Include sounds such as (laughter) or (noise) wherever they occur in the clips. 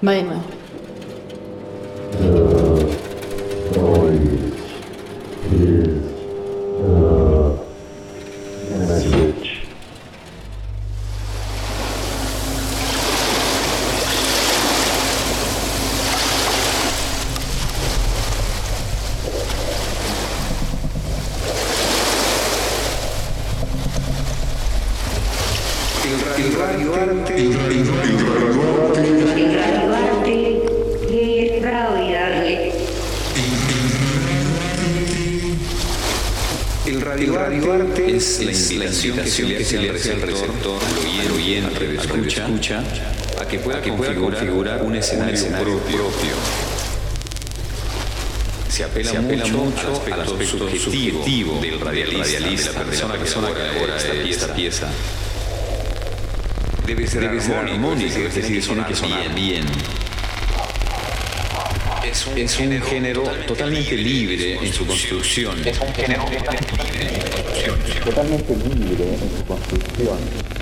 Mine. Ah. (laughs) apela, mucho, al aspecto, subjetivo, del radialista, de la persona, que elabora esta pieza. Debe ser, armónico, es decir, tiene que sonar bien. Es un, es un género totalmente libre en su construcción. Es un género totalmente libre en su construcción. totalmente libre en su construcción.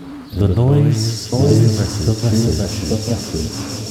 do Dois Sonhos Azuis.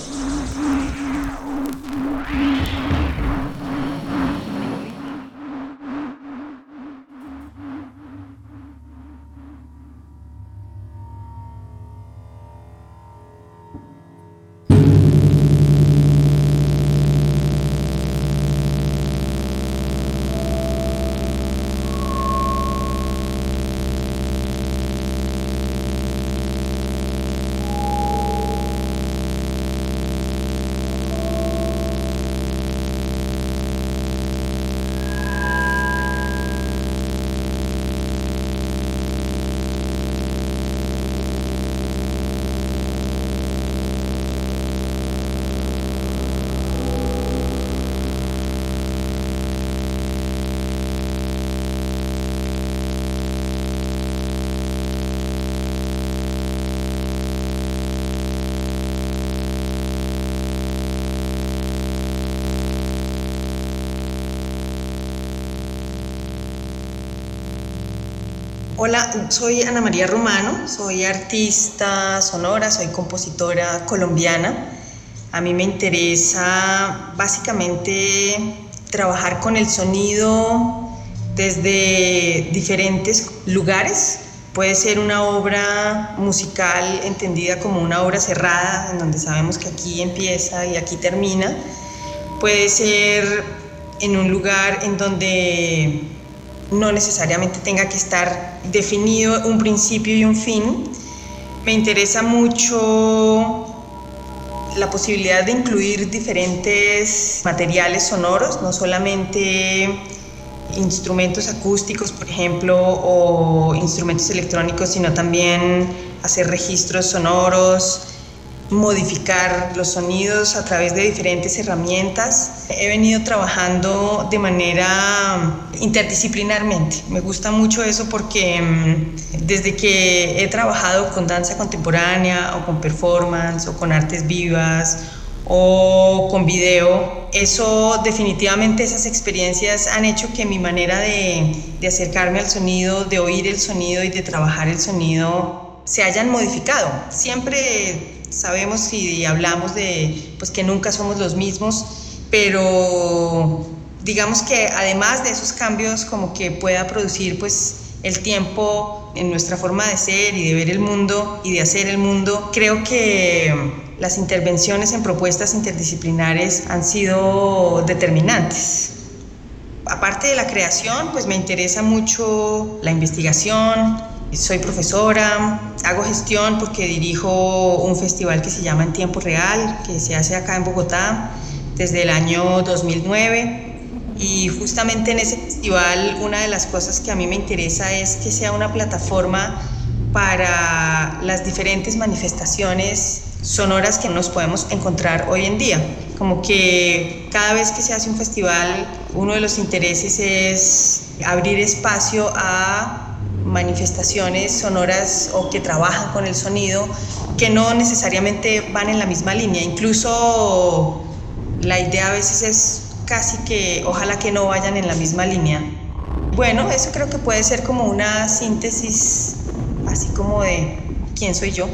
Hola, soy Ana María Romano, soy artista sonora, soy compositora colombiana. A mí me interesa básicamente trabajar con el sonido desde diferentes lugares, Puede ser una obra musical entendida como una obra cerrada, en donde sabemos que aquí empieza y aquí termina. Puede ser en un lugar en donde no necesariamente tenga que estar definido un principio y un fin. Me interesa mucho la posibilidad de incluir diferentes materiales sonoros, no solamente instrumentos acústicos, por ejemplo, o instrumentos electrónicos, sino también hacer registros sonoros, modificar los sonidos a través de diferentes herramientas. He venido trabajando de manera interdisciplinarmente. Me gusta mucho eso porque mm, desde que he trabajado con danza contemporánea o con performance o con artes vivas o con video, eso definitivamente esas experiencias han hecho que mi manera de, de acercarme al sonido, de oír el sonido y de trabajar el sonido se hayan modificado. Siempre sabemos y hablamos de pues que nunca somos los mismos, pero digamos que además de esos cambios como que pueda producir pues el tiempo en nuestra forma de ser y de ver el mundo y de hacer el mundo, creo que las intervenciones en propuestas interdisciplinares han sido determinantes. Aparte de la creación, pues me interesa mucho la investigación, soy profesora, hago gestión porque dirijo un festival que se llama En Tiempo Real, que se hace acá en Bogotá desde el año 2009. Y justamente en ese festival una de las cosas que a mí me interesa es que sea una plataforma para las diferentes manifestaciones sonoras que nos podemos encontrar hoy en día. Como que cada vez que se hace un festival, uno de los intereses es abrir espacio a manifestaciones sonoras o que trabajan con el sonido que no necesariamente van en la misma línea. Incluso la idea a veces es casi que ojalá que no vayan en la misma línea. Bueno, eso creo que puede ser como una síntesis así como de quién soy yo.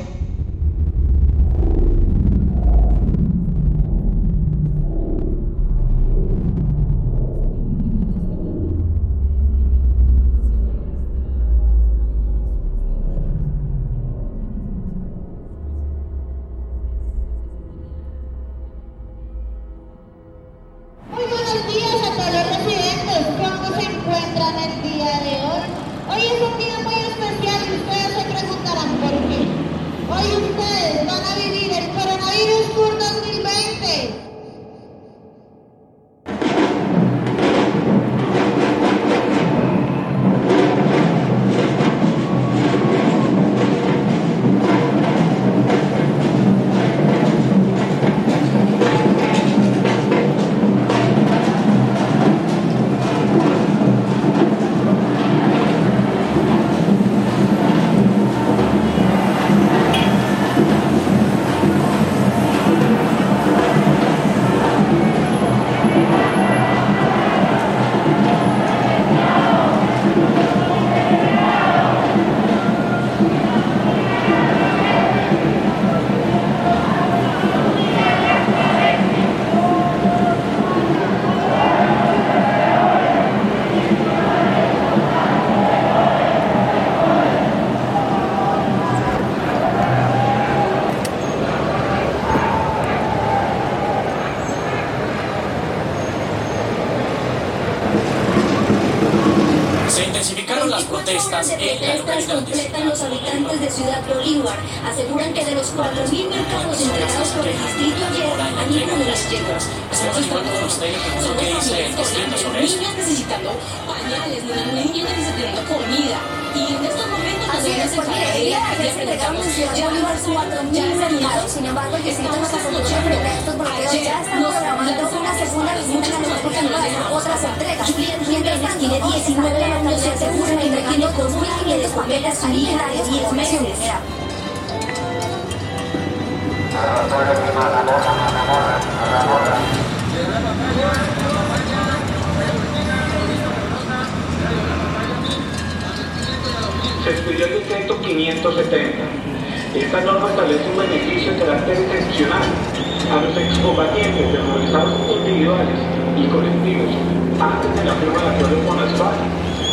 protestas en. Protestas completan los habitantes de Ciudad función Bolívar suba 3.000 soldados. Sin embargo, el distrito no solución frente a estos bloqueos. Ya están programando una segunda reunión a los para otras entregas. Mientras tanto, tiene 19 años de seguro entregando 2.500 de papeles alimentarios 10 meses. Se estudió el 570 individuales y colectivos antes de la firma de acuerdo con las FARC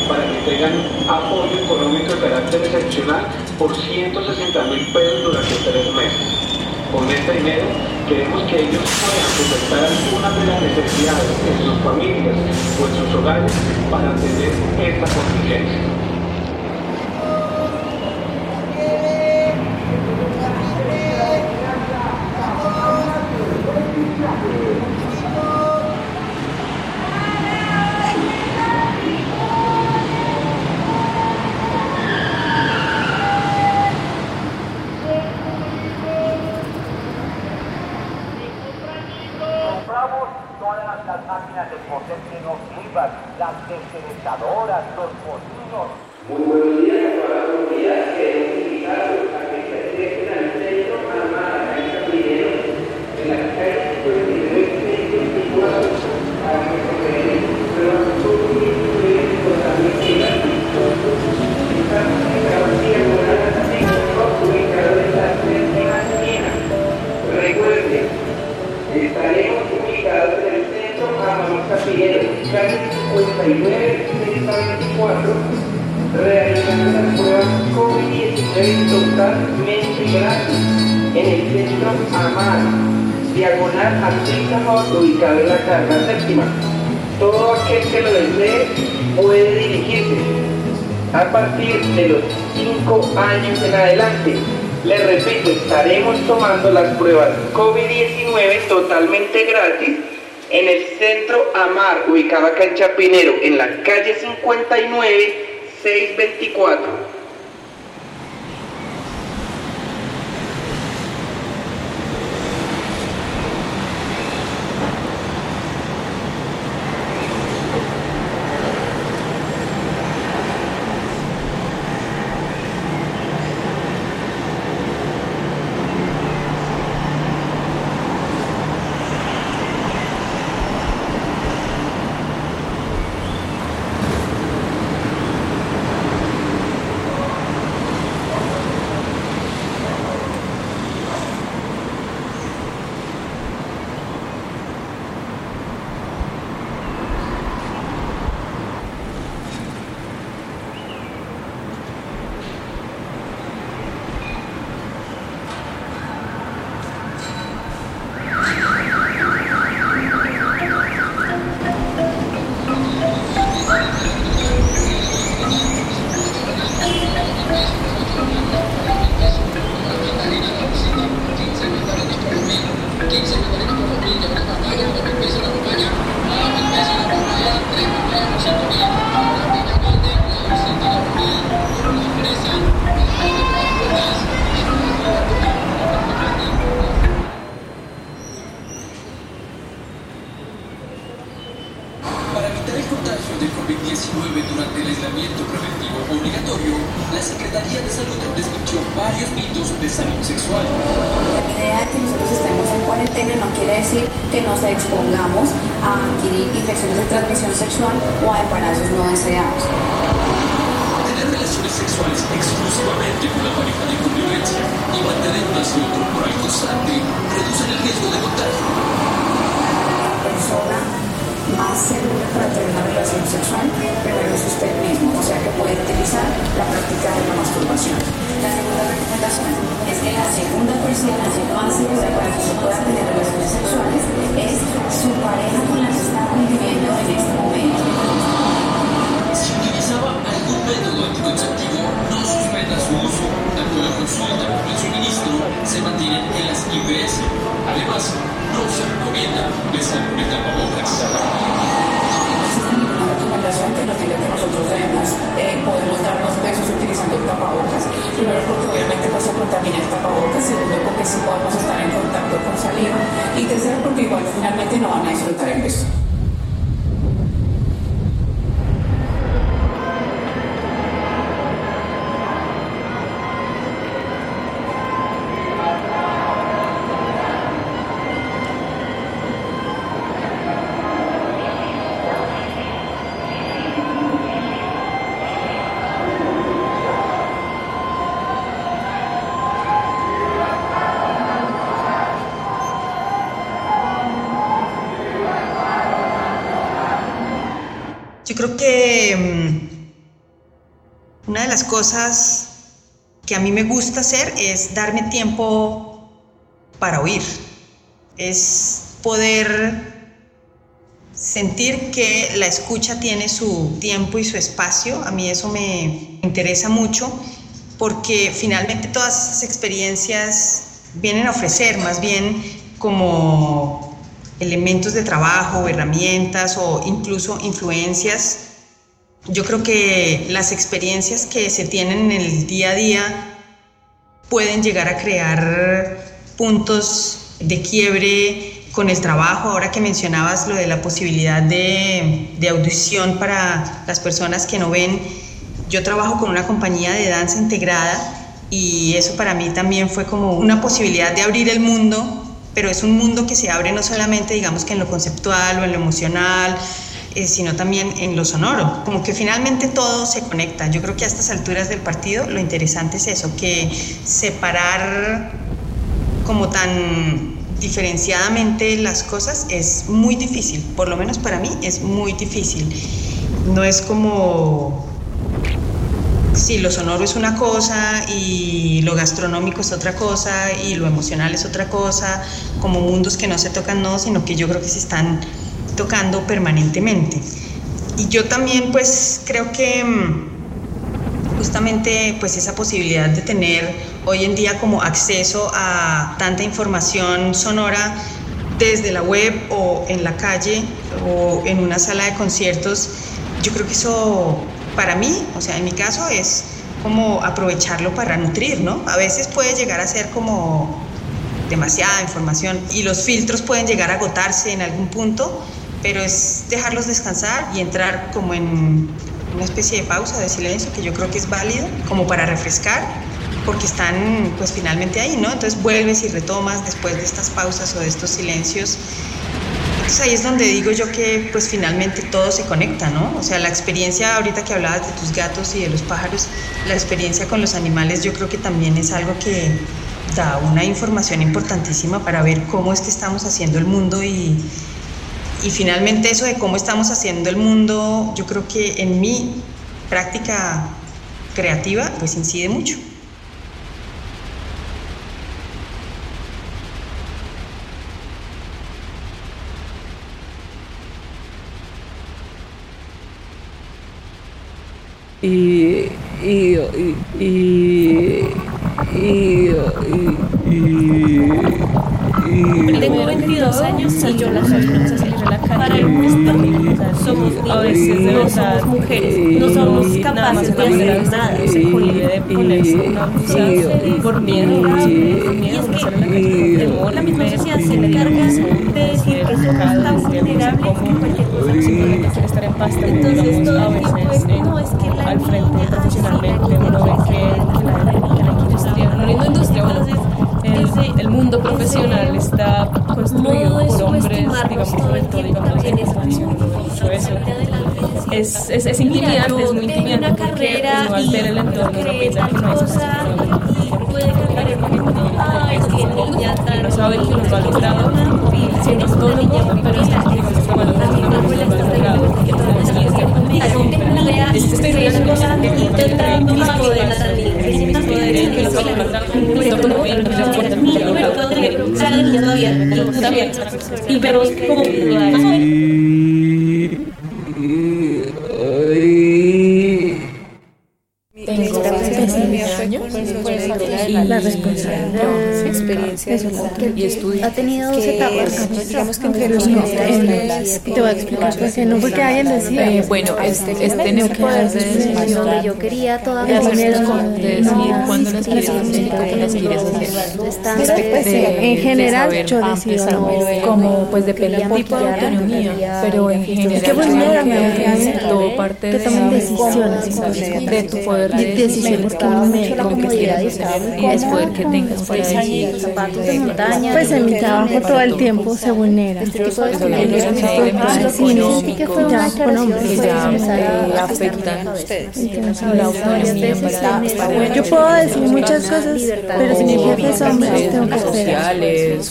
para que tengan apoyo económico de carácter excepcional por 160 mil pesos durante tres meses. Con este dinero queremos que ellos puedan solventar algunas de las necesidades en sus familias o en sus hogares para atender esta contingencia. 39 624 realizando las pruebas COVID-19 totalmente gratis en el centro Amar, diagonal a ubicado en la carga séptima. Todo aquel que lo desee puede dirigirse a partir de los 5 años en adelante. Les repito, estaremos tomando las pruebas COVID-19 totalmente gratis en el centro Amar, ubicado acá en Chapinero, en la calle 59 624. La idea de que nosotros estemos en cuarentena no quiere decir que nos expongamos a adquirir infecciones de transmisión sexual o a embarazos no deseados. Tener relaciones sexuales exclusivamente con la pareja de convivencia y mantener un aseo corporal constante reducen el riesgo de contagio. La persona más segura para tener una relación sexual primero es usted mismo, o sea que puede utilizar la práctica de la masturbación. La segunda recomendación es que la segunda persona más segura para que se relaciones sexuales es su pareja con la que está conviviendo en este momento. Si utilizaba algún método anticonceptivo, no suspenda su uso. Tanto la consulta como el suministro se mantienen en las IPS. Además, no se recomienda besar con el. Que nosotros debemos, eh, podemos darnos besos utilizando el tapabocas. Primero porque obviamente pues se contamina el tapabocas, segundo porque sí podemos estar en contacto con saliva y tercero porque igual finalmente no van a disfrutar el beso. Yo creo que mm, Una de las cosas que a mí me gusta hacer es darme tiempo para oír. Es poder sentir que la escucha tiene su tiempo y su espacio. A mí eso me interesa mucho porque finalmente todas esas experiencias vienen a ofrecer más bien como elementos de trabajo, herramientas o incluso influencias. Yo creo que las experiencias que se tienen en el día a día pueden llegar a crear puntos de quiebre con el trabajo, ahora que mencionabas lo de la posibilidad de, de, audición para las personas que no ven, yo trabajo con una compañía de danza integrada y eso para mí también fue como una posibilidad de abrir el mundo, pero es un mundo que se abre no solamente digamos que en lo conceptual o en lo emocional, eh, sino también en lo sonoro, como que finalmente todo se conecta. Yo creo que a estas alturas del partido lo interesante es eso, que separar como tan diferenciadamente las cosas es muy difícil, por lo menos para mí es muy difícil. No es como si lo sonoro es una cosa y lo gastronómico es otra cosa y lo emocional es otra cosa, como mundos que no se tocan, no, sino que yo creo que se están tocando permanentemente. Y yo también pues creo que justamente pues esa posibilidad de tener hoy en día como acceso a tanta información sonora desde la web o en la calle o en una sala de conciertos, yo creo que eso para mí, o sea, en mi caso es como aprovecharlo para nutrir, ¿no? A veces puede llegar a ser como demasiada información y los filtros pueden llegar a agotarse en algún punto, pero es dejarlos descansar y entrar como en una especie de pausa, de silencio, que yo creo que es válido, como para refrescar, porque están pues finalmente ahí, ¿no? Entonces vuelves y retomas después de estas pausas o de estos silencios. Entonces ahí es donde digo yo que pues finalmente todo se conecta, ¿no? O sea, la experiencia, ahorita que hablabas de tus gatos y de los pájaros, la experiencia con los animales yo creo que también es algo que da una información importantísima para ver cómo es que estamos haciendo el mundo y, y finalmente eso de cómo estamos haciendo el mundo, yo creo que en mi práctica creativa pues incide mucho. Y, y, y, y, Tengo 22 años y yo las vamos a salir a la calle. Para el gusto, somos a veces no somos mujeres, no somos capaces de hacer nada. Se de ponerse una blusa por miedo, y es que la misma sociedad se encarga de decir que somos tan vulnerables que cualquier cosa estar en paz entonces todo el tiempo no es que la al frente profesionalmente uno ve que, la, industria no la industria el, el mundo profesional está construido por hombres digamos todo digamos en eso. es, es, es intimidante, es muy intimidante porque uno al ver el entorno uno piensa que no es no sabe que uno lo ha logrado siendo autónomo pero es que uno lo ha logrado y pero como experiencia y estudio ha tenido dos etapas digamos que entre los te voy a explicar por qué no porque alguien decía eh, bueno este es tener poder de decisión donde yo quería todavía de decidir cuándo las quieres hacer y cómo las quieres hacer pues, en general yo decido como pues depende del tipo de autonomía pero en general que todo parte de decisiones de tu poder de decisiones que me con que quieras hacer es poder que tengas para decir zapatos de montaña. Pues en mi trabajo todo el tiempo se vulnera. Este para Yo puedo decir muchas cosas, pero si mi jefe es hombre, tengo que esperar. sociales,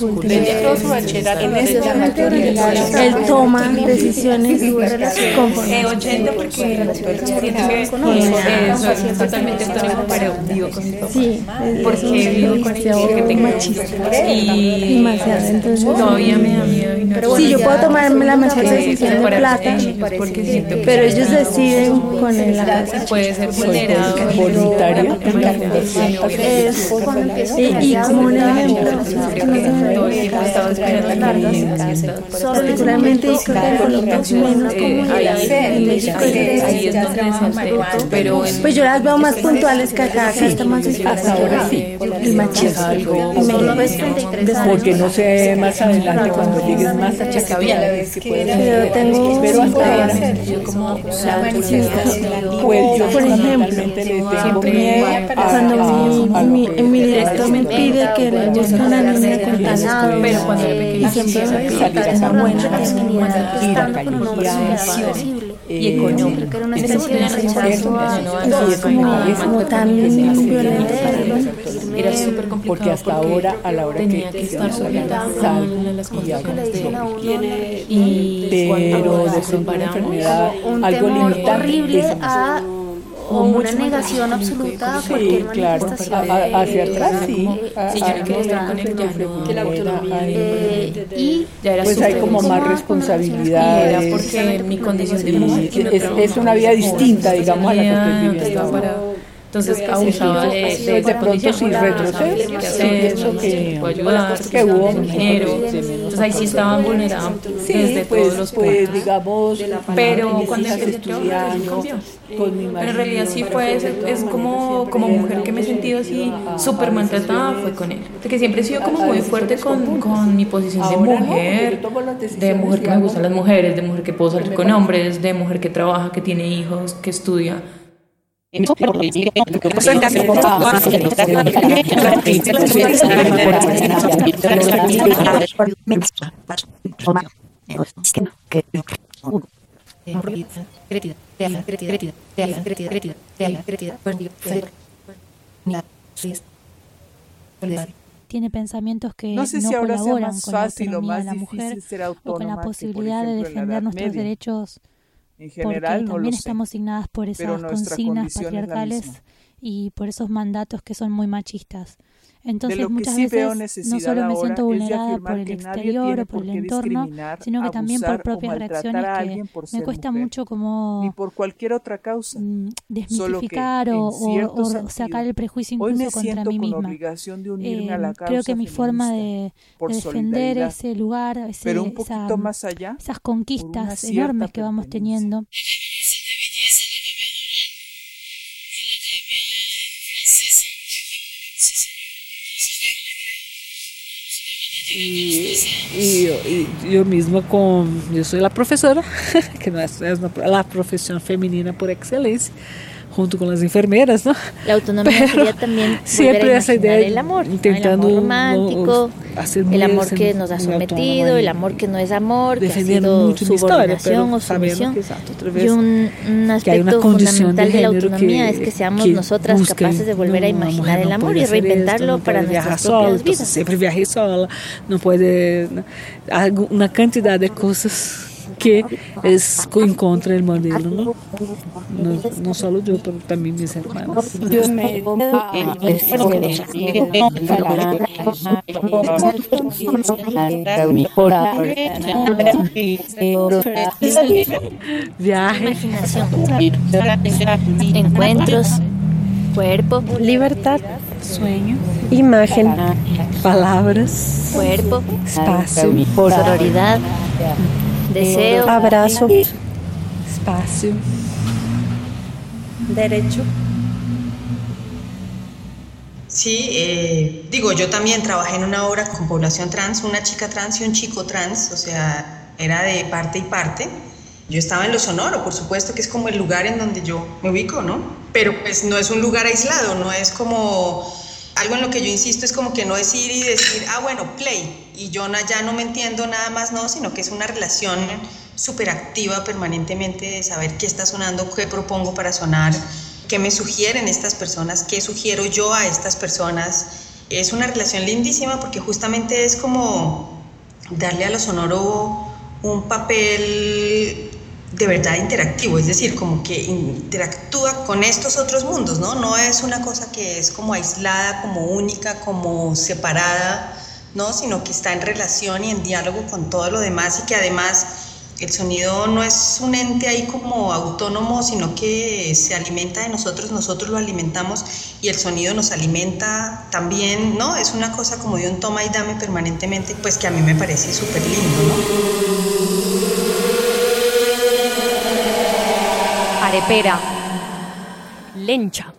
Él toma decisiones conforme. Eh, 80 porque eso es totalmente autónomo, pero vivo con mi papá. Sí, porque vivo con el demasiado que tengo machista. Y todavía me da miedo. Y no Sí, yo puedo tomarme la mejor decisión de plata, ellos, porque siento que pero ellos deciden con el puede ser vulnerado voluntaria Es, y, y como un ejemplo, todo el tiempo he estado esperando particularmente creo que en Colombia es menos ahí en México es ahí es donde salté pero Pues yo las veo más puntuales que acá, acá está más hasta ahora sí el machismo. porque no sé más adelante cuando llegues más tengo pero hasta ahora yo como pues yo por ejemplo, miedo cuando mi, mi, director me pide que le busque una niña con talento, pero cuando y siempre me pide buena, calificar y económico que era una especie de rechazo a- es como, es como tan violento para mí. era súper complicado porque hasta ahora a la hora tenía que que estar sujetada salgo y hago lo que quiere, y pero de pronto una enfermedad un algo limitante a o una negación absoluta a Sí, cualquier claro, manifestación. hacia atrás sí. de la autonomía. Eh, y Pues hay como más responsabilidades. Porque mi condición de es, es una vida distinta, digamos, a la que estoy viviendo entonces abusaba de, de, Pues esa de pronto condición. que- hubo dinero. Entonces ahí sí estaba vulnerada Sí, desde pues, todos los pues puntos. digamos, Pero cuando estudiando, con mi marido, en realidad sí fue, es, es como, como mujer que me he sentido así súper maltratada fue con él. Porque siempre he sido como muy fuerte con, con mi posición de mujer, de mujer que me gustan las mujeres, de mujer que puedo salir con hombres, de mujer que trabaja, que tiene hijos, que estudia. Tiene pensamientos que No sé si no colaboran con la fácil o autonomía de la mujer o con la posibilidad de defender nuestros derechos En porque no también sé, estamos signadas por esas consignas patriarcales. Y por esos mandatos que son muy machistas. Entonces lo que muchas sí veces no solo me siento vulnerada por el exterior o por el entorno, sino que también por propias reacciones que me cuesta mujer, mucho como ni por cualquier otra causa. Que desmitificar o, o- sentido, sacar el prejuicio incluso contra mí misma. Eh, la creo que mi forma de, de defender ese lugar, ese, pero un esa- más allá, esas conquistas enormes que vamos teniendo. Y, y yo, y yo misma con, yo soy la profesora, (laughs) que no es, es una- la profesión femenina por excelencia, junto con las enfermeras, ¿no? La autonomía sería también siempre esa idea el amor, el amor romántico, hacer el amor que nos ha sometido, el amor que no es amor, que ha defendiendo sido historia, subordinación pero o sumisión. exacto, otra Y vez, un, aspecto fundamental de de, la autonomía que- es que seamos que nosotras capaces de volver a no, imaginar el amor y reinventarlo esto, para nuestras sola, propias vidas. siempre viaje sola, no puede, una cantidad de cosas que es en contra del modelo, ¿no? No, solo yo, pero también mis me Viaje. Encuentros. Cuerpo. Libertad. Sueño. Imagen. Palabras. Cuerpo. Espacio. Sororidad. Deseo. Abrazo. Espacio. Derecho. Sí, eh, digo, yo también trabajé en una obra con población trans, una chica trans y un chico trans, o sea, era de parte y parte. Yo estaba en lo sonoro, por supuesto que es como el lugar en donde yo me ubico, ¿no? Pero pues no es un lugar aislado, no es como algo en lo que yo insisto es como que no decir y decir, ah, bueno, play, y yo ya no me entiendo nada más, no, sino que es una relación súper activa permanentemente de saber qué está sonando, qué propongo para sonar, qué me sugieren estas personas, qué sugiero yo a estas personas. Es una relación lindísima porque justamente es como darle a lo sonoro un papel de verdad interactivo, es decir, como que interactúa con estos otros mundos, ¿no? No es una cosa que es como aislada, como única, como separada, ¿no? Sino que está en relación y en diálogo con todo lo demás y que además el sonido no es un ente ahí como autónomo, sino que se alimenta de nosotros, nosotros lo alimentamos y el sonido nos alimenta también, ¿no? Es una cosa como de un toma y dame permanentemente, pues que a mí me parece súper lindo, ¿no? Arepera. Lencha.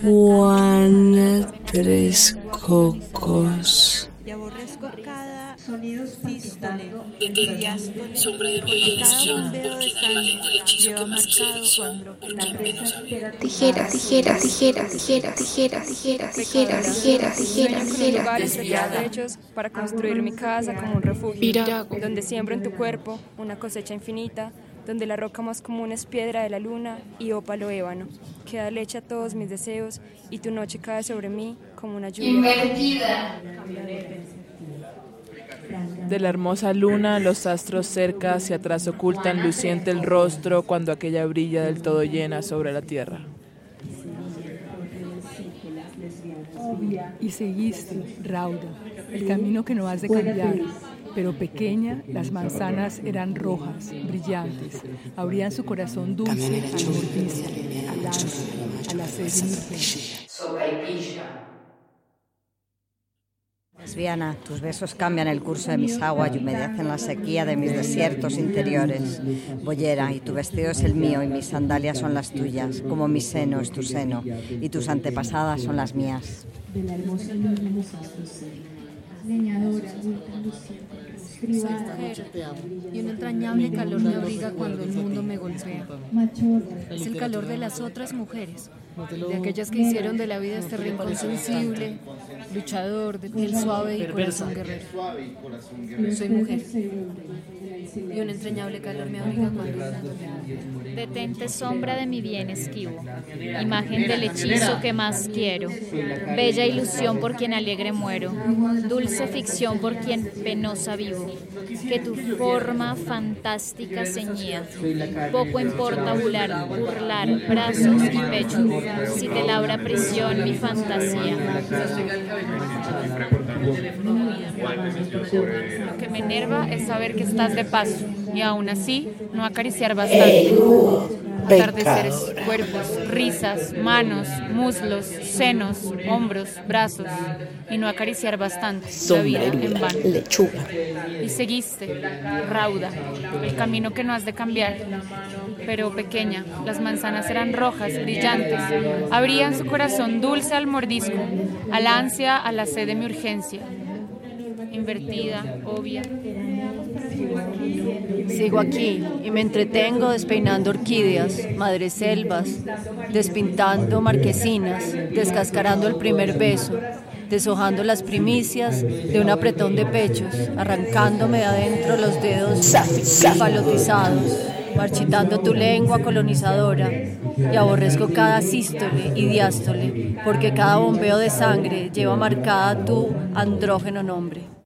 Juana Tres Cocos. Y aborrezco cada sonido sístole, sombra de moderación, porque en el hechizo que más quiere son, porque en menos. Tijeras, tijeras, tijeras, tijeras, tijeras, tijeras, tijeras, tijeras, tijeras, tijeras. hechos para construir mi casa como un refugio, donde siembro en tu cuerpo una cosecha infinita, donde la roca más común es piedra de la luna y ópalo ébano, que da leche a todos mis deseos y tu noche cae sobre mí como una lluvia. Invertida. De la hermosa luna, los astros cerca hacia atrás ocultan luciente el rostro cuando aquella brilla del todo llena sobre la tierra. Y seguiste, Rauda, el camino que no has de cambiar. Pero pequeña, las manzanas eran rojas, brillantes, abrían su corazón dulce al mordisco, al ansia, a la sed. Lesbiana, tus besos cambian el curso de mis aguas y humedecen la sequía de mis desiertos interiores. Boyera, y tu vestido es el mío y mis sandalias son las tuyas, como mi seno es tu seno y tus antepasadas son las mías. de la hermosa leñadora, y un entrañable calor me abriga cuando el mundo me golpea. Es el calor de las otras mujeres, de aquellas que hicieron de la vida este rincón sensible, luchador, de piel suave y corazón guerrero. Soy mujer. Y un entrañable calor me abriga Detente sombra de mi bien esquivo, imagen del hechizo que más quiero, bella ilusión por quien alegre muero, dulce ficción por quien penosa vivo, que tu forma fantástica ceñía, poco importa burlar, burlar brazos y pechos, si te labra prisión mi fantasía. Lo que me enerva es saber que estás de paso y aún así no acariciar bastante. Atardeceres, cuerpos, risas, manos, muslos, senos, hombros, brazos y no acariciar bastante la vida en vano. lechuga. Y seguiste, rauda, el camino que no has de cambiar. Pero pequeña, las manzanas eran rojas, brillantes, abrían su corazón dulce al mordisco, al ansia, a la sed de mi urgencia. Invertida, obvia. Sigo aquí y me entretengo despeinando orquídeas, madreselvas, despintando marquesinas, descascarando el primer beso, deshojando las primicias de un apretón de pechos, arrancándome de adentro los dedos falotizados, marchitando tu lengua colonizadora. Y aborrezco cada sístole y diástole, porque cada bombeo de sangre lleva marcada tu andrógeno nombre.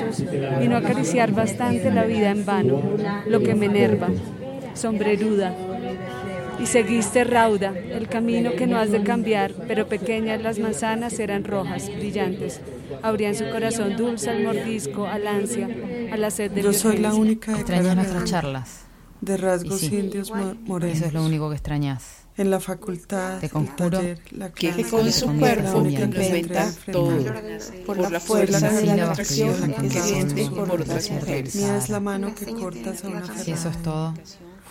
Brazos, y no acariciar bastante la vida en vano, lo que me enerva, sombreruda. Y seguiste rauda, el camino que no has de cambiar, pero pequeñas las manzanas eran rojas, brillantes, abrían su corazón dulce al mordisco, al ansia, a la sed de Yo soy la única de Extrañas cara nuestras charlas. De rasgos sí. indios mo- morenos. Eso es lo único que extrañas. En la facultad, Te el conjuro taller, la que clase, con su cuerpo que atreve todo, por la fuerza de la atracción que que siente por otras mujeres. Mía es la mano que cortas a una Si eso es todo,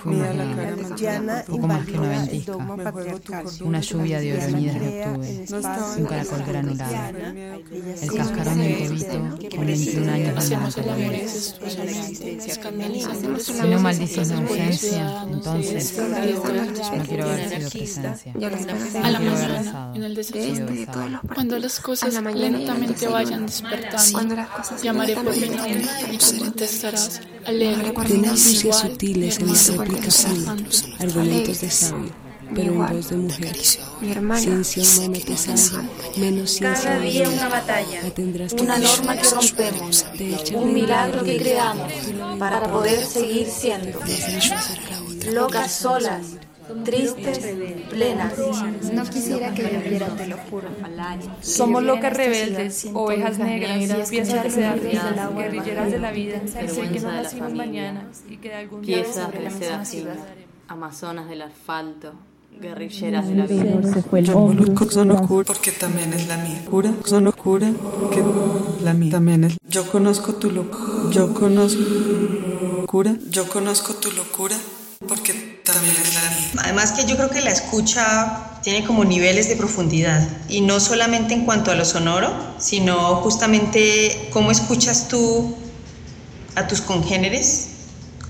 Una, poco más que una ventisca, una lluvia de oroñidas de octubre, un caracol granulado, el cascarón de un cobito con 21 años de Si no maldices la ausencia, entonces no quiero haber sido presencia. A la mañana, en el desierto, cuando las cosas lentamente vayan despertando, llamaré por mi nombre y tú contestarás, alegre, sutiles en réplicas años, argumentos de sabio, pero en voz de mujer. Ciencia humana te salva, menos ciencia Cada día una batalla, una norma que rompemos, un milagro que creamos para poder seguir siendo. Locas solas, tristes, plenas. No quisiera que lloviera, te lo juro. Somos locas rebeldes, ovejas negras, piezas de seda guerrilleras de la vida, sé que no nacimos mañana y que de algún día Piezas de la seda fina, amazonas del asfalto, guerrilleras de la vida. porque también es la mía. Cura, son cura, que la mía también es. Yo conozco tu locura, yo conozco cura, yo conozco tu locura, porque también. Además que yo creo que la escucha tiene como niveles de profundidad y no solamente en cuanto a lo sonoro, sino justamente cómo escuchas tú a tus congéneres,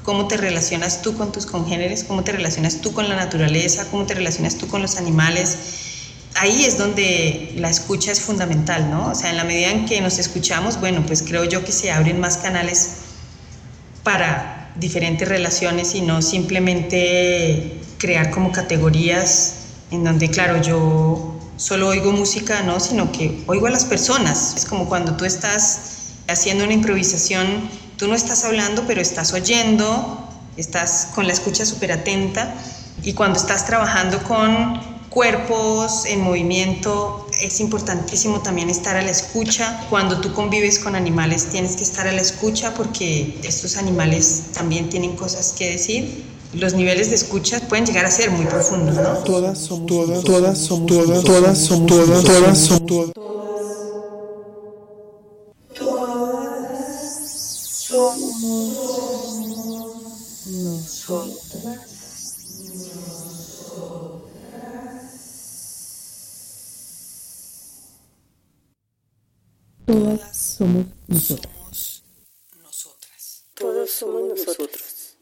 cómo te relacionas tú con tus congéneres, cómo te relacionas tú con la naturaleza, cómo te relacionas tú con los animales. Ahí es donde la escucha es fundamental, ¿no? O sea, en la medida en que nos escuchamos, bueno, pues creo yo que se abren más canales para diferentes relaciones y no simplemente crear como categorías en donde, claro, yo solo oigo música, ¿no? Sino que oigo a las personas. Es como cuando tú estás haciendo una improvisación, tú no estás hablando, pero estás oyendo, estás con la escucha súper atenta. Y cuando estás trabajando con cuerpos en movimiento, es importantísimo también estar a la escucha. Cuando tú convives con animales, tienes que estar a la escucha porque estos animales también tienen cosas que decir. Los niveles de escucha pueden llegar a ser muy profundos, ¿no? Todas somos todas, todas somos todas, todas somos todas, todas somos todas. Todas somos nosotras. Todos somos nosotros.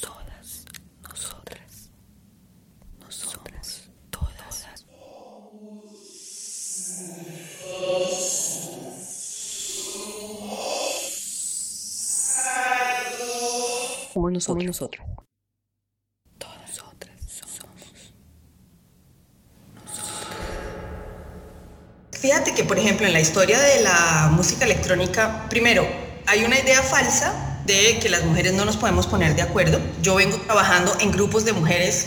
Todas nosotras. Nosotras. Todas. Somos nosotros. nosotros. Fíjate que, por ejemplo, en la historia de la música electrónica, primero, hay una idea falsa de que las mujeres no nos podemos poner de acuerdo. Yo vengo trabajando en grupos de mujeres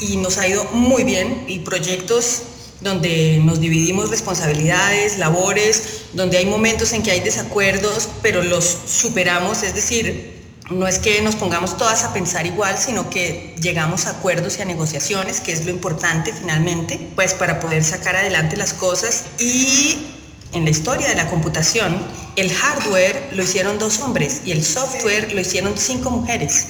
y nos ha ido muy bien y proyectos donde nos dividimos responsabilidades, labores, donde hay momentos en que hay desacuerdos, pero los superamos, es decir, no es que nos pongamos todas a pensar igual, sino que llegamos a acuerdos y a negociaciones, que es lo importante finalmente, pues para poder sacar adelante las cosas. Y en la historia de la computación, el hardware lo hicieron dos hombres y el software lo hicieron cinco mujeres.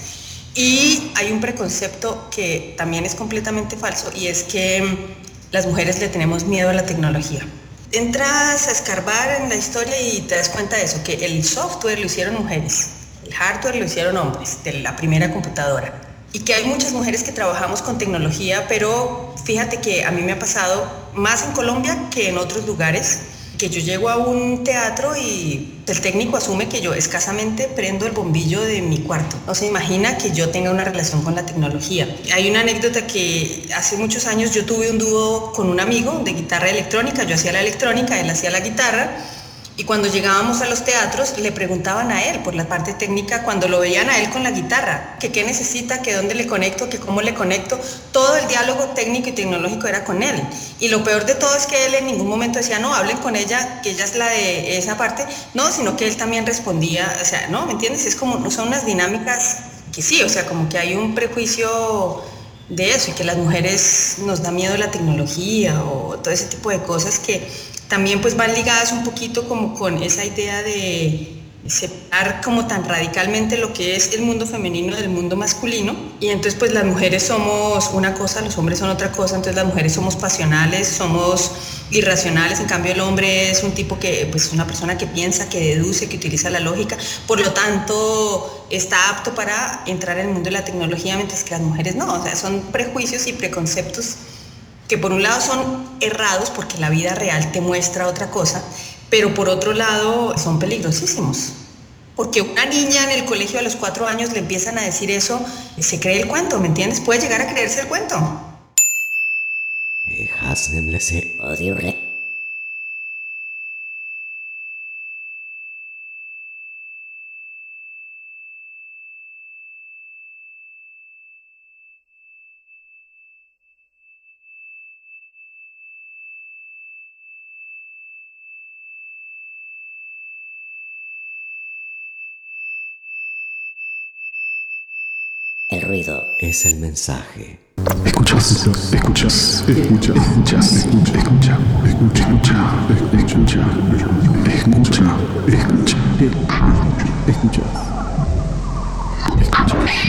Y hay un preconcepto que también es completamente falso y es que las mujeres le tenemos miedo a la tecnología. Entras a escarbar en la historia y te das cuenta de eso, que el software lo hicieron mujeres, el hardware lo hicieron hombres, de la primera computadora. Y que hay muchas mujeres que trabajamos con tecnología, pero fíjate que a mí me ha pasado más en Colombia que en otros lugares, que yo llego a un teatro y el técnico asume que yo escasamente prendo el bombillo de mi cuarto. No se imagina que yo tenga una relación con la tecnología. Hay una anécdota que hace muchos años yo tuve un dúo con un amigo de guitarra electrónica, yo hacía la electrónica, él hacía la guitarra y cuando llegábamos a los teatros le preguntaban a él por la parte técnica, cuando lo veían a él con la guitarra, que qué necesita, que dónde le conecto, que cómo le conecto. Todo el diálogo técnico y tecnológico era con él. Y lo peor de todo es que él en ningún momento decía, no, hablen con ella, que ella es la de esa parte. No, sino que él también respondía, o sea, ¿no? ¿Me entiendes? Es como, son unas dinámicas que sí, o sea, como que hay un prejuicio de eso y que las mujeres nos da miedo la tecnología o todo ese tipo de cosas que también pues van ligadas un poquito como con esa idea de separar como tan radicalmente lo que es el mundo femenino del mundo masculino. Y entonces pues las mujeres somos una cosa, los hombres son otra cosa, entonces las mujeres somos pasionales, somos irracionales, en cambio el hombre es un tipo que pues es una persona que piensa, que deduce, que utiliza la lógica, por lo tanto está apto para entrar en el mundo de la tecnología, mientras que las mujeres no, o sea, son prejuicios y preconceptos que por un lado son errados porque la vida real te muestra otra cosa, pero por otro lado son peligrosísimos. Porque una niña en el colegio a los cuatro años le empiezan a decir eso, se cree el cuento, ¿me entiendes? Puede llegar a creerse el cuento. El ruido es el mensaje. Escuchas, escuchas, escuchas, escuchas, escucha, escucha, escucha, escucha, escucha, escucha, escucha, escuchas,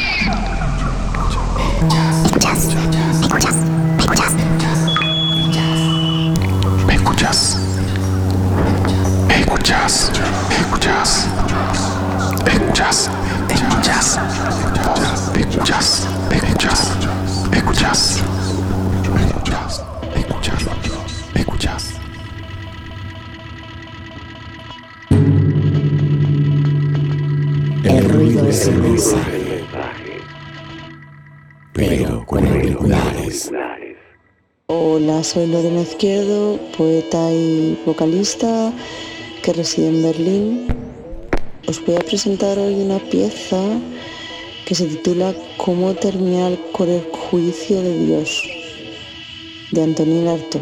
escuchas, escuchas, escuchas, escuchas, escuchas, escuchas, Hola, soy Lorena Izquierdo, poeta y vocalista que reside en Berlín. Os voy a presentar hoy una pieza que se titula Cómo terminar con el juicio de Dios, de Antonín Artaud.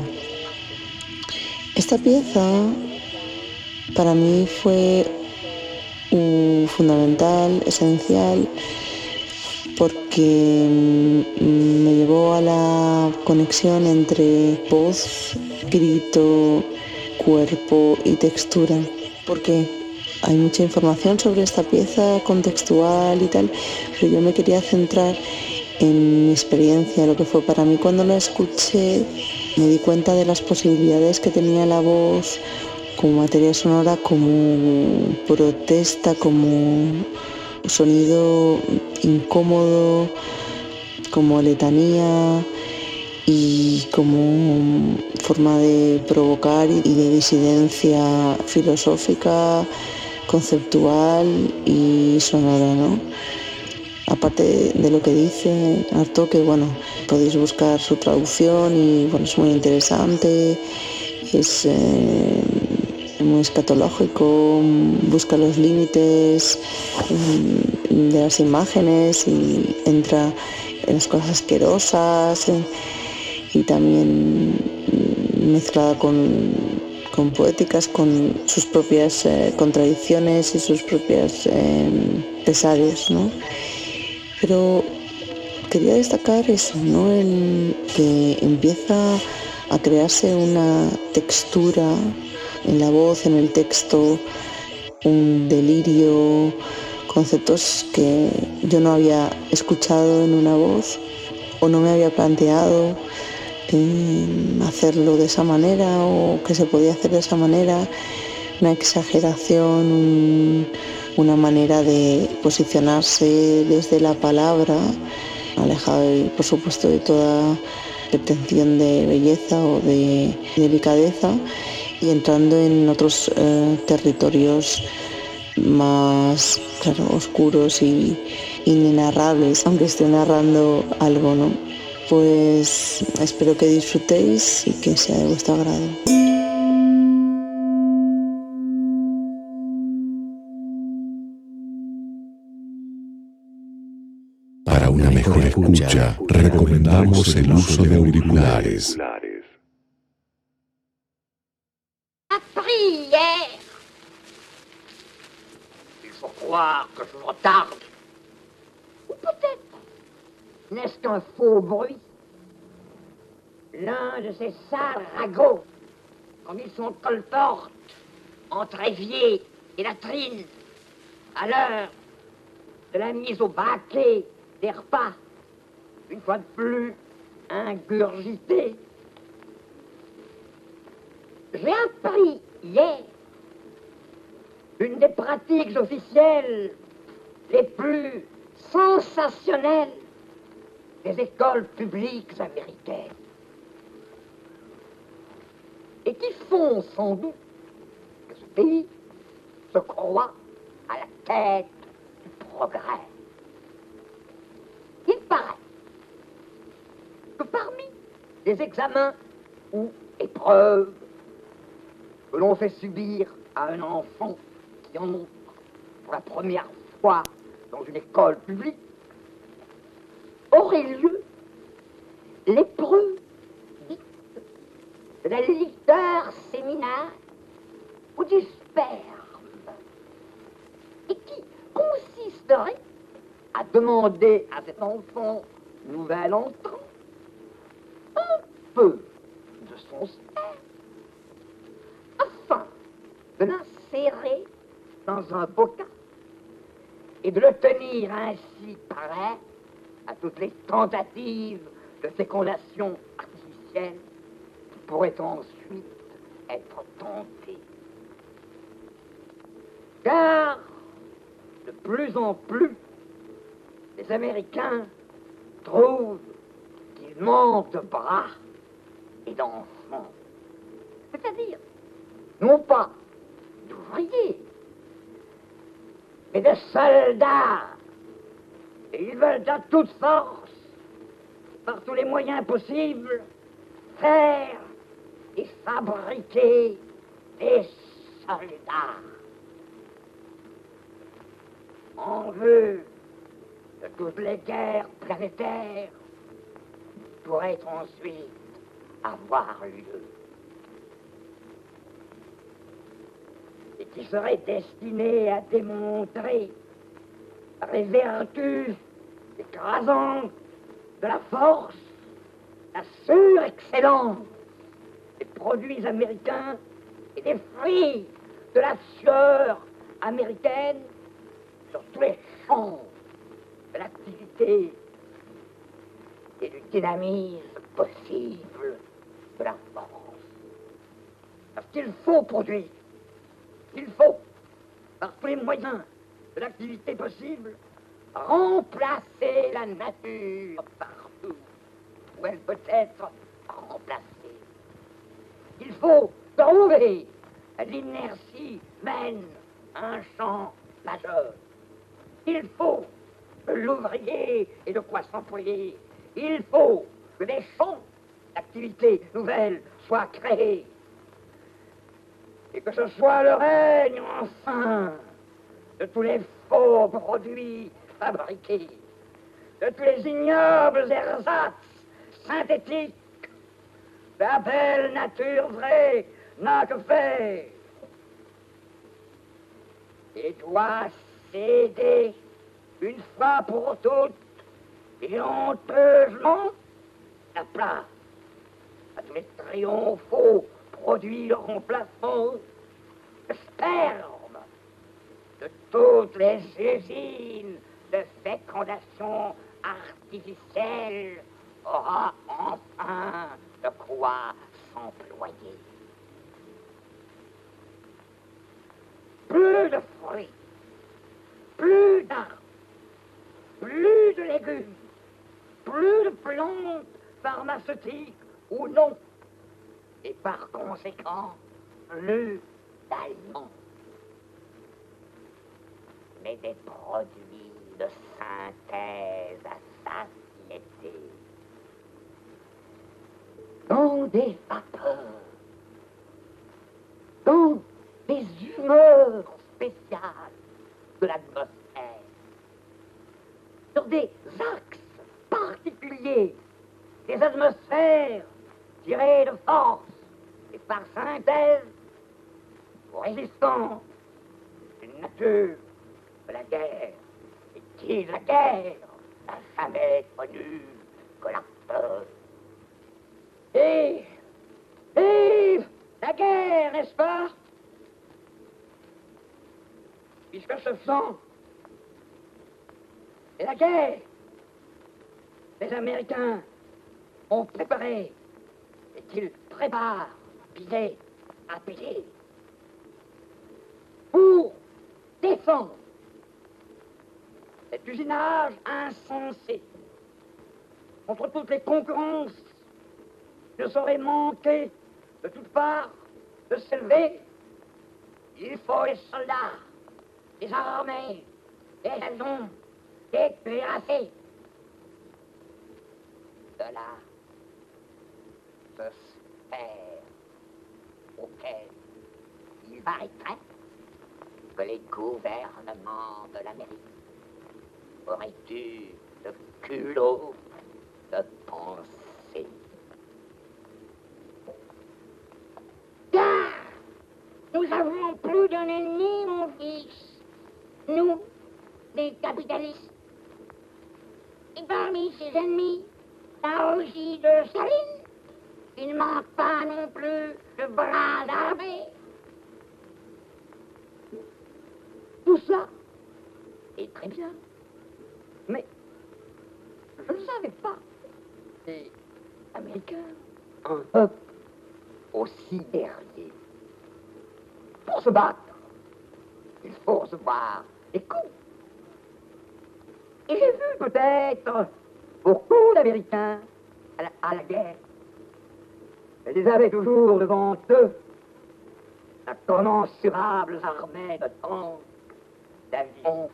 Esta pieza para mí fue fundamental, esencial, porque mm, me llevó a la conexión entre voz, grito, cuerpo y textura. Porque hay mucha información sobre esta pieza contextual y tal, pero yo me quería centrar en mi experiencia, lo que fue para mí cuando la escuché, me di cuenta de las posibilidades que tenía la voz como materia sonora, como protesta, como sonido incómodo, como letanía y como forma de provocar y de disidencia filosófica, conceptual y sonora, ¿no? Aparte de lo que dice Arto, que bueno, podéis buscar su traducción y bueno, es muy interesante, es eh, muy escatológico, busca los límites mm, de las imágenes y entra en las cosas asquerosas eh, y también mm, mezclada con, con poéticas, con sus propias eh, contradicciones y sus propias eh, pesares, ¿no? Pero quería destacar eso, ¿no? El que empieza a crearse una textura en la voz, en el texto, un delirio, conceptos que yo no había escuchado en una voz o no me había planteado eh, hacerlo de esa manera o que se podía hacer de esa manera, una exageración, un, una manera de posicionarse desde la palabra, alejado por supuesto de toda pretensión de belleza o de delicadeza y entrando en otros eh, territorios más claro, oscuros y inenarrables, aunque esté narrando algo, ¿no? Pues espero que disfrutéis y que sea de vuestro agrado. Para una mejor escucha, recomendamos el uso de auriculares. Prière Il faut croire que je retarde. Ou peut-être n'est-ce qu'un faux bruit? L'un de ces sales ragots, comme ils sont colportes, entre évier et latrine, à l'heure de la mise au baquet des repas, une fois de plus ingurgité. J'ai appris hier une des pratiques officielles les plus sensationnelles des écoles publiques américaines et qui font sans doute que ce pays se croit à la tête du progrès. Il paraît que parmi les examens ou épreuves que l'on fait subir à un enfant qui en entre pour la première fois dans une école publique, aurait lieu l'épreuve dite de la litter séminaire ou du sperme, et qui consisterait à demander à cet enfant nouvel entrant un peu de son sperme afin de l'insérer dans un bocal et de le tenir ainsi prêt à toutes les tentatives de fécondation artificielle qui pourraient ensuite être tentées. Car de plus en plus, les Américains trouvent qu'ils manquent de bras et d'enfants. C'est-à-dire, non pas mais de soldats. Et ils veulent à toute force, par tous les moyens possibles, faire et fabriquer des soldats. En vue de toutes les guerres planétaires pourraient ensuite avoir lieu. Qui seraient destinés à démontrer les vertus écrasantes de la force, la surexcellence des produits américains et des fruits de la sueur américaine sur tous les champs de l'activité et du dynamisme possible de la force. Parce qu'il faut produire, il faut, par tous les moyens de l'activité possible, remplacer la nature partout où elle peut être remplacée. Il faut trouver l'inertie mène un champ majeur. Il faut que l'ouvrier ait de quoi s'employer. Il faut que des champs d'activité nouvelles soient créés. Et que ce soit le règne, enfin, de tous les faux produits fabriqués, de tous les ignobles ersatz synthétiques. La belle nature vraie n'a que faire. Et doit céder une fois pour toutes et honteusement la place à tous les triomphaux produits remplaçants de sperme de toutes les usines de fécondation artificielle aura enfin de quoi s'employer. Plus de fruits, plus d'arbres, plus de légumes, plus de plantes pharmaceutiques ou non, et par conséquent, plus d'aliments. Mais des produits de synthèse à satiété, dans des vapeurs, dans des humeurs spéciales de l'atmosphère, sur des axes particuliers des atmosphères tirées de force par synthèse aux résistances d'une nature de la guerre. Et qui la guerre? N'a jamais connu que la peur. Et, et la guerre, n'est-ce pas? Puisque ce sang et la guerre, les Américains ont préparé et qu'ils préparent à payer pour défendre cet usinage insensé contre toutes les concurrences ne saurait manquer de toutes parts de s'élever. Il faut les soldats, les armées, les raisons, des cuirassés. De là, ce sphère auquel il paraîtrait que les gouvernements de l'Amérique auraient eu le culot de penser. Car nous avons plus d'un ennemi, mon fils. Nous, les capitalistes. Et parmi ces ennemis, la Russie de Staline, il ne manque pas non plus de bras d'armée. Tout ça est très bien. Mais je ne savais pas. Les Américains, un peuple aussi guerrier. Pour se battre, il faut recevoir des coups. Et j'ai vu peut-être beaucoup d'Américains à, la guerre. Ils avaient toujours devant eux la commensurable armée de tanks, d'avions,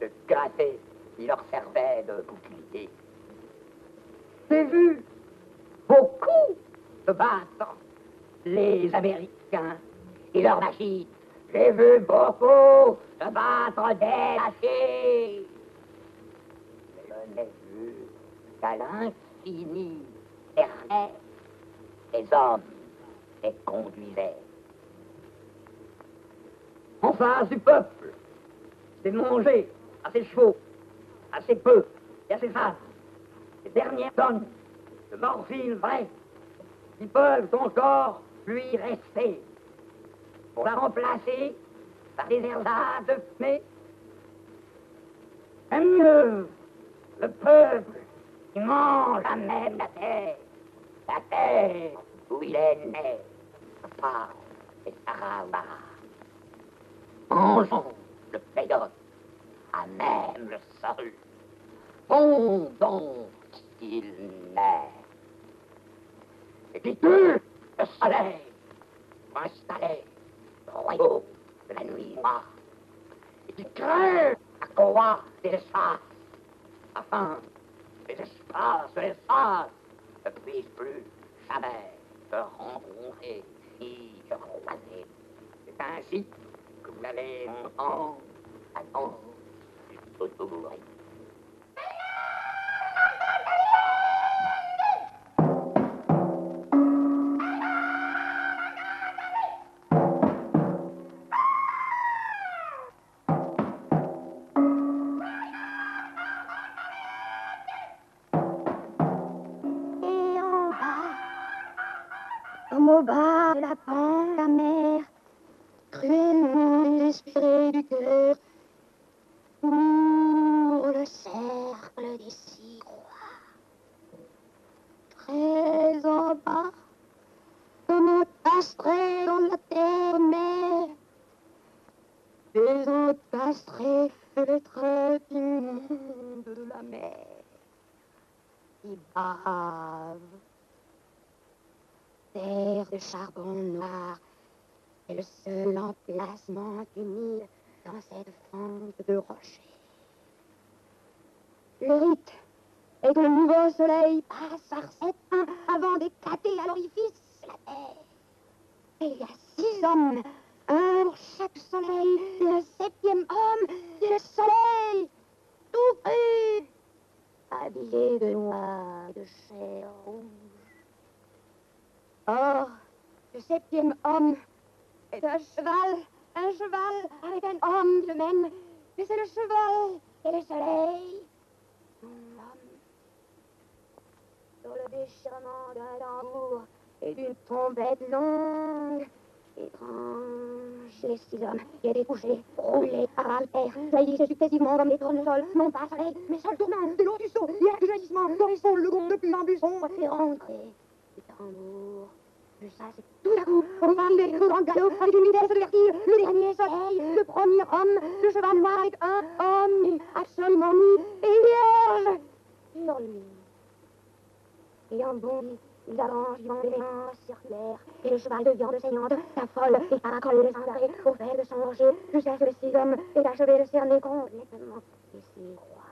de grattés qui leur servaient de bouclier. J'ai vu beaucoup se battre les Américains et leurs machines. J'ai vu beaucoup se battre des machines. Je n'ai vu qu'à l'infini dernier, les hommes les conduisaient. En face du peuple, c'est manger à ses chevaux, à ses bœufs et à ses ânes. Les dernières tonnes de morphine vraie qui peuvent encore lui rester pour la remplacer par des herbades de fumée. mieux, le peuple qui mange à même la terre, la terre où il est né, pas et Sarabara. Mangeons le pédote à même le sol, fondons qu'il naît. Et qui tue le soleil installer le royaume de la nuit noire. Et qui crée la courroie des espaces, afin les espaces de l'espace ne puissent plus jamais se rencontrer ni se croiser. C'est ainsi que vous allez entendre, attendre, jusqu'au bout. au de charbon noir est le seul emplacement Nil dans cette fente de rochers. Le rite est que le nouveau soleil passe par sept ans avant d'éclater à l'orifice la terre. Et il y a six hommes, un pour chaque soleil, un septième homme, c'est le soleil, tout cru, habillé de noir et de chair rouge. Or, le septième homme est un cheval, un cheval avec un homme le même, mais c'est le cheval et le soleil. déchirement d'un tambour et d'une trompette longue. Étrange, les six hommes qui étaient couchés, roulés, à terre, jaillissent successivement comme des tournesols, non pas soleil, mais seul tournant de l'eau du seau, et avec le jaillissement, l'horizon, le gond de plus en plus sombre, et rentré du tambour. Tout à coup, on va au grand galop avec une vitesse de vertige, le dernier soleil, le premier homme, le cheval noir avec un homme absolument nu et vierge sur lui. Et en bondi, ils avancent des méandres circulaires, et le cheval de viande saignante s'affole et caracole sans arrêt au fait de son rocher, jusqu'à ce que six hommes ait achevé de cerner complètement et s'y croient.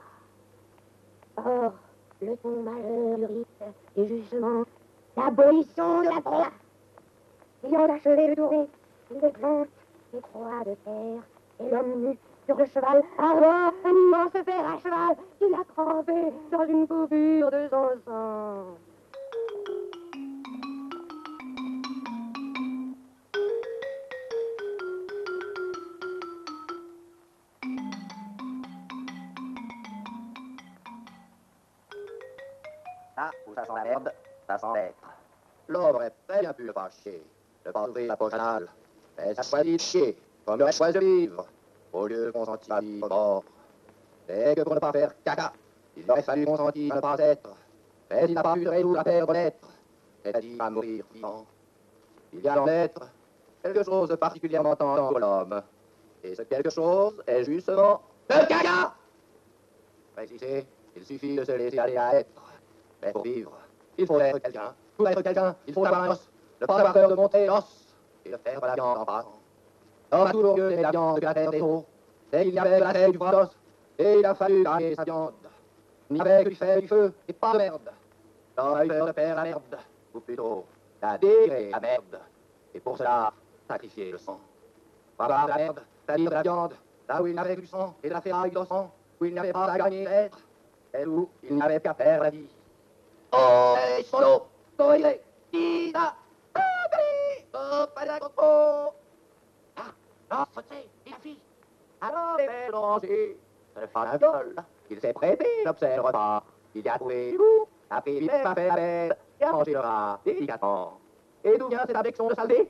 Or, le ton majeur du rite est justement l'abolition de la terre. Ayant achevé de tourner, il déplante les croix de terre, et l'homme nu sur le cheval, alors un immense fer à cheval qu'il a trempé dans une coupure de son sang. Ah, où ça sent la merde, ça sent l'être. L'homme aurait très bien pu le ne ouvrir la poche anale. Mais ça choisi de chier, comme aurait choisi de vivre, au lieu de consentir à vivre mort. C'est que pour ne pas faire caca, il aurait fallu consentir à ne pas être. Mais il n'a pas pu résoudre la perdre d'être, c'est-à-dire à mourir vivant. Il y a dans l'être quelque chose de particulièrement tendre pour l'homme. Et ce quelque chose est justement le caca Précisé, il suffit de se laisser aller à être. Mais pour vivre, il faut être quelqu'un. Pour être quelqu'un, il faut avoir un os. Avoir peur de monter l'os et de faire de la viande en passant. L'homme mieux aimé la viande que la terre des eaux. Et il y avait de la terre du bras d'os. Et il a fallu gagner sa viande. Il n'y avait que du fer du feu, et pas de merde. L'homme a eu peur de faire la merde. Ou plutôt, la dégré la merde. Et pour cela, sacrifier le sang. Avoir la merde, c'est-à-dire de la viande, là où il n'avait que du sang et de la ferraille de sang, où il n'y avait pas à gagner l'être, et où il n'avait qu'à faire la vie. Oh, hey, solo, toire, oh. Ah, non, fille. Alors, les gueule. Il s'est prêté, j'observe le repas. Il a trouvé du goût, a pris à faire la bête, et a mangé le rat, délicatement. Et d'où vient cette affection de saleté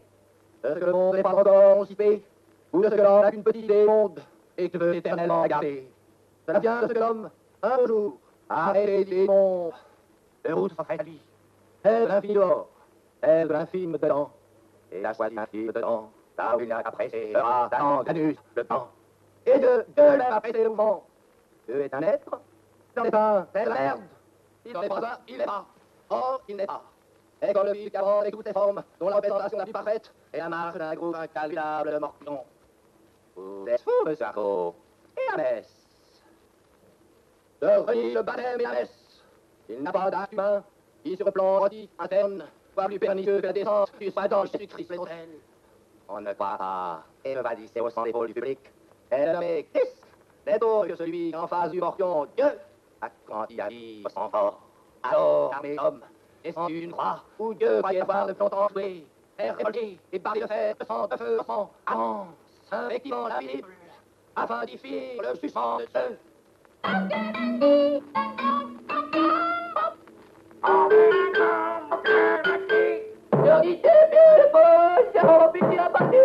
De ce que le monde n'est pas encore anticipé, ou de ce que l'homme n'a qu'une petite idée monde, et que veut éternellement garder. Cela vient de ce que l'homme, un beau jour, a arrêté d'idée monde. De route fait vie. Elle de l'infini dehors, elle de l'infime dedans. Et il a choisi l'infime dedans, là où il n'a qu'à presser le la temps. Et Dieu l'aime à presser le mouvement. Dieu est un être, il n'en est pas, c'est la merde. Il n'en est pas un, il n'est pas. Or, il n'est pas. Et comme le vide qui avance avec toutes ses formes, dont la représentation la plus parfaite est la marche d'un groupe incalculable de morpions. Vous êtes fou, monsieur Arco. Et la messe de renier le baptême et la messe. Il n'a pas d'acte humain qui, sur le plan interne, soit plus pernicieux que la descente du printemps Jésus-Christ les hôtels. On ne croit pas, et me va dire au sang d'épaule du public, est nommé Christ, n'est autre que celui en face du morpion Dieu, a quand il arrive sans fort? Alors, armé homme, descendu d'une croix, où Dieu croyait avoir de longtemps joué, faire révolter et barrer le fer de sang de feu en sang, avance, invectivant l'invisible, afin d'y fuir le suspens de You're beautiful, Jehovah, be your body,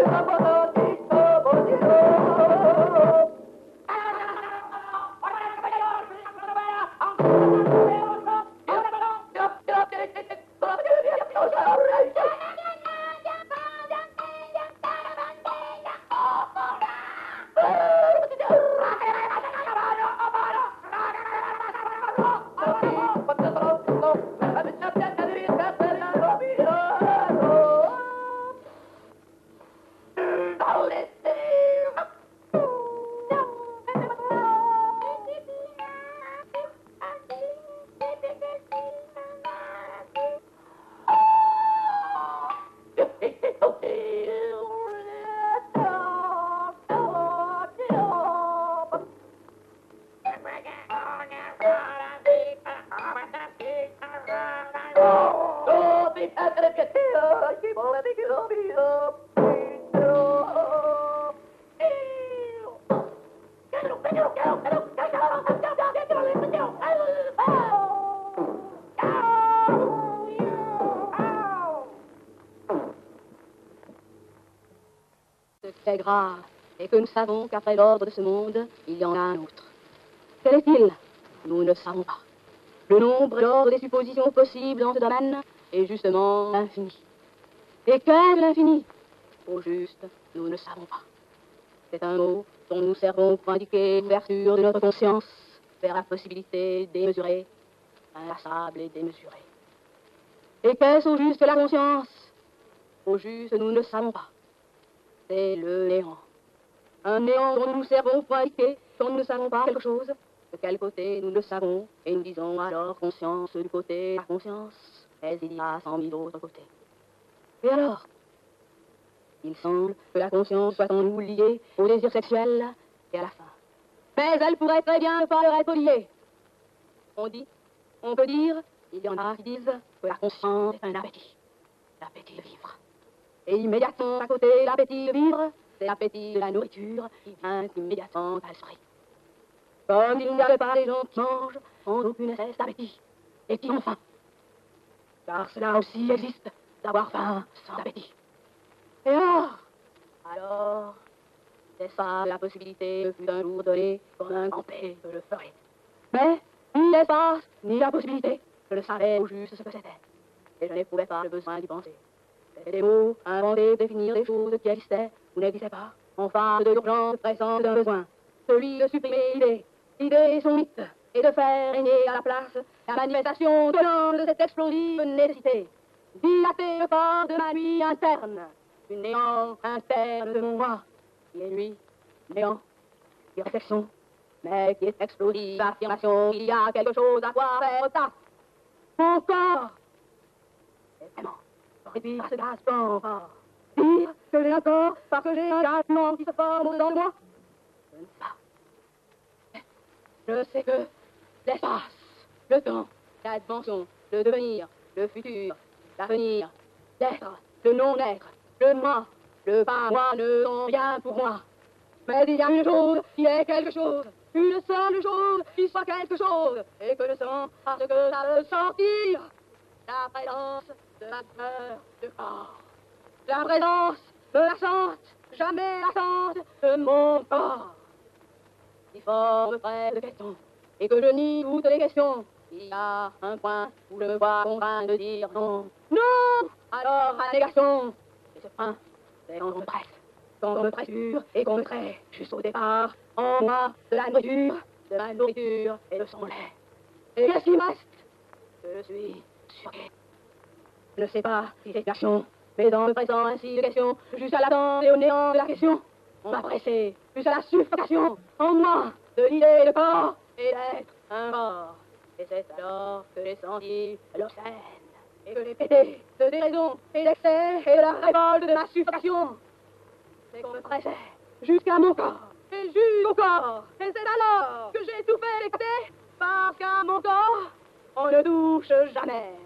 et que nous savons qu'après l'ordre de ce monde, il y en a un autre. Quel est-il Nous ne savons pas. Le nombre et l'ordre des suppositions possibles dans ce domaine est justement infini. Et qu'est l'infini Au juste, nous ne savons pas. C'est un mot dont nous servons pour indiquer l'ouverture de notre conscience vers la possibilité démesurée, inlassable et démesurée. Et qu'est-ce au juste la conscience? Au juste, nous ne savons pas. C'est le néant. Un néant dont nous servons indiquer quand nous ne savons pas quelque chose. De quel côté nous le savons, et nous disons alors conscience du côté la conscience. Mais il y a cent mille autres côtés. Et alors Il semble que la conscience soit en nous liée au désir sexuel et à la faim. Mais elle pourrait très bien ne pas leur être liée. On dit, on peut dire, il y en a qui disent que la conscience est un appétit. L'appétit de vivre. Et immédiatement à côté, l'appétit de vivre, c'est l'appétit de la nourriture qui vient immédiatement à l'esprit. Comme il n'y avait pas les gens qui mangent sans aucune espèce d'appétit et qui ont faim. Car cela aussi existe, d'avoir faim sans appétit. Et alors Alors, c'est ça la possibilité fut un jour donnée comme un grand P que je ferai. Mais ni l'espace, ni la possibilité, je ne savais au juste ce que c'était. Et je n'éprouvais pas le besoin d'y penser. Des mots inventés pour définir des choses qui existaient ou n'existaient pas, en face de l'urgence pressante d'un besoin. Celui de supprimer l'idée, l'idée son mythe, et de faire régner à la place la manifestation violente de cette explosive nécessité. Dilater le corps de ma nuit interne, une néant interne de mon moi, qui est lui, néant, qui réflexion, mais qui est explosive affirmation qu'il y a quelque chose à quoi faire ça. Mon corps est vraiment ce gaz blanc fort. Dire que j'ai un corps parce que j'ai un blanc qui se forme de moi. Je ne sais pas. Je sais que l'espace, le temps, la dimension, le devenir, le futur, l'avenir, l'être, le non-être, le moi, le pas moi ne sont rien pour moi. Mais il y a une chose qui est quelque chose, une seule chose qui soit quelque chose, et que je sens parce que ça veut sortir. La présence de ma peur de corps. La présence de la sente, jamais la sente de mon corps. Qui forme près de questions, et que je nie toutes les questions. Il y a un point où je me vois contraint de dire non. Non Alors à la négation. Et ce point, c'est quand on me presse. Quand on me pressure et qu'on me crée, jusqu'au départ, en moi, de la nourriture, de ma nourriture et de son lait. Et qu'est-ce qui me reste? Je suis surqué. Je ne sais pas si c'est une action, mais dans le présent ainsi de questions, jusqu'à l'attente et au néant de la question, on m'a pressé jusqu'à la suffocation en moi de l'idée de corps et d'être un corps. Et c'est alors que j'ai senti l'océan et que j'ai pété de déraison et d'excès et de la révolte de ma suffocation. C'est qu'on me pressait jusqu'à mon corps et jusqu'au corps. Et c'est alors que j'ai tout fait parce qu'à mon corps, on ne touche jamais.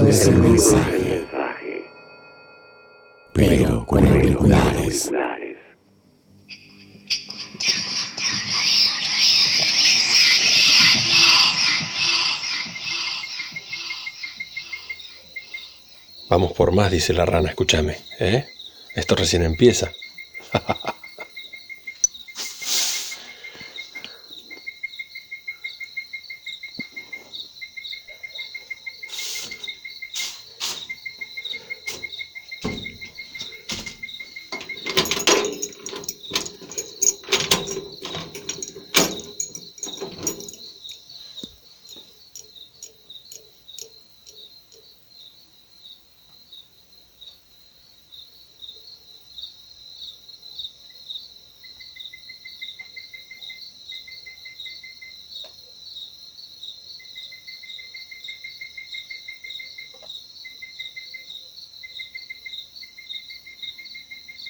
es el mensaje, pero con auriculares. Vamos por más, dice la rana, escúchame, ¿eh? Esto recién empieza.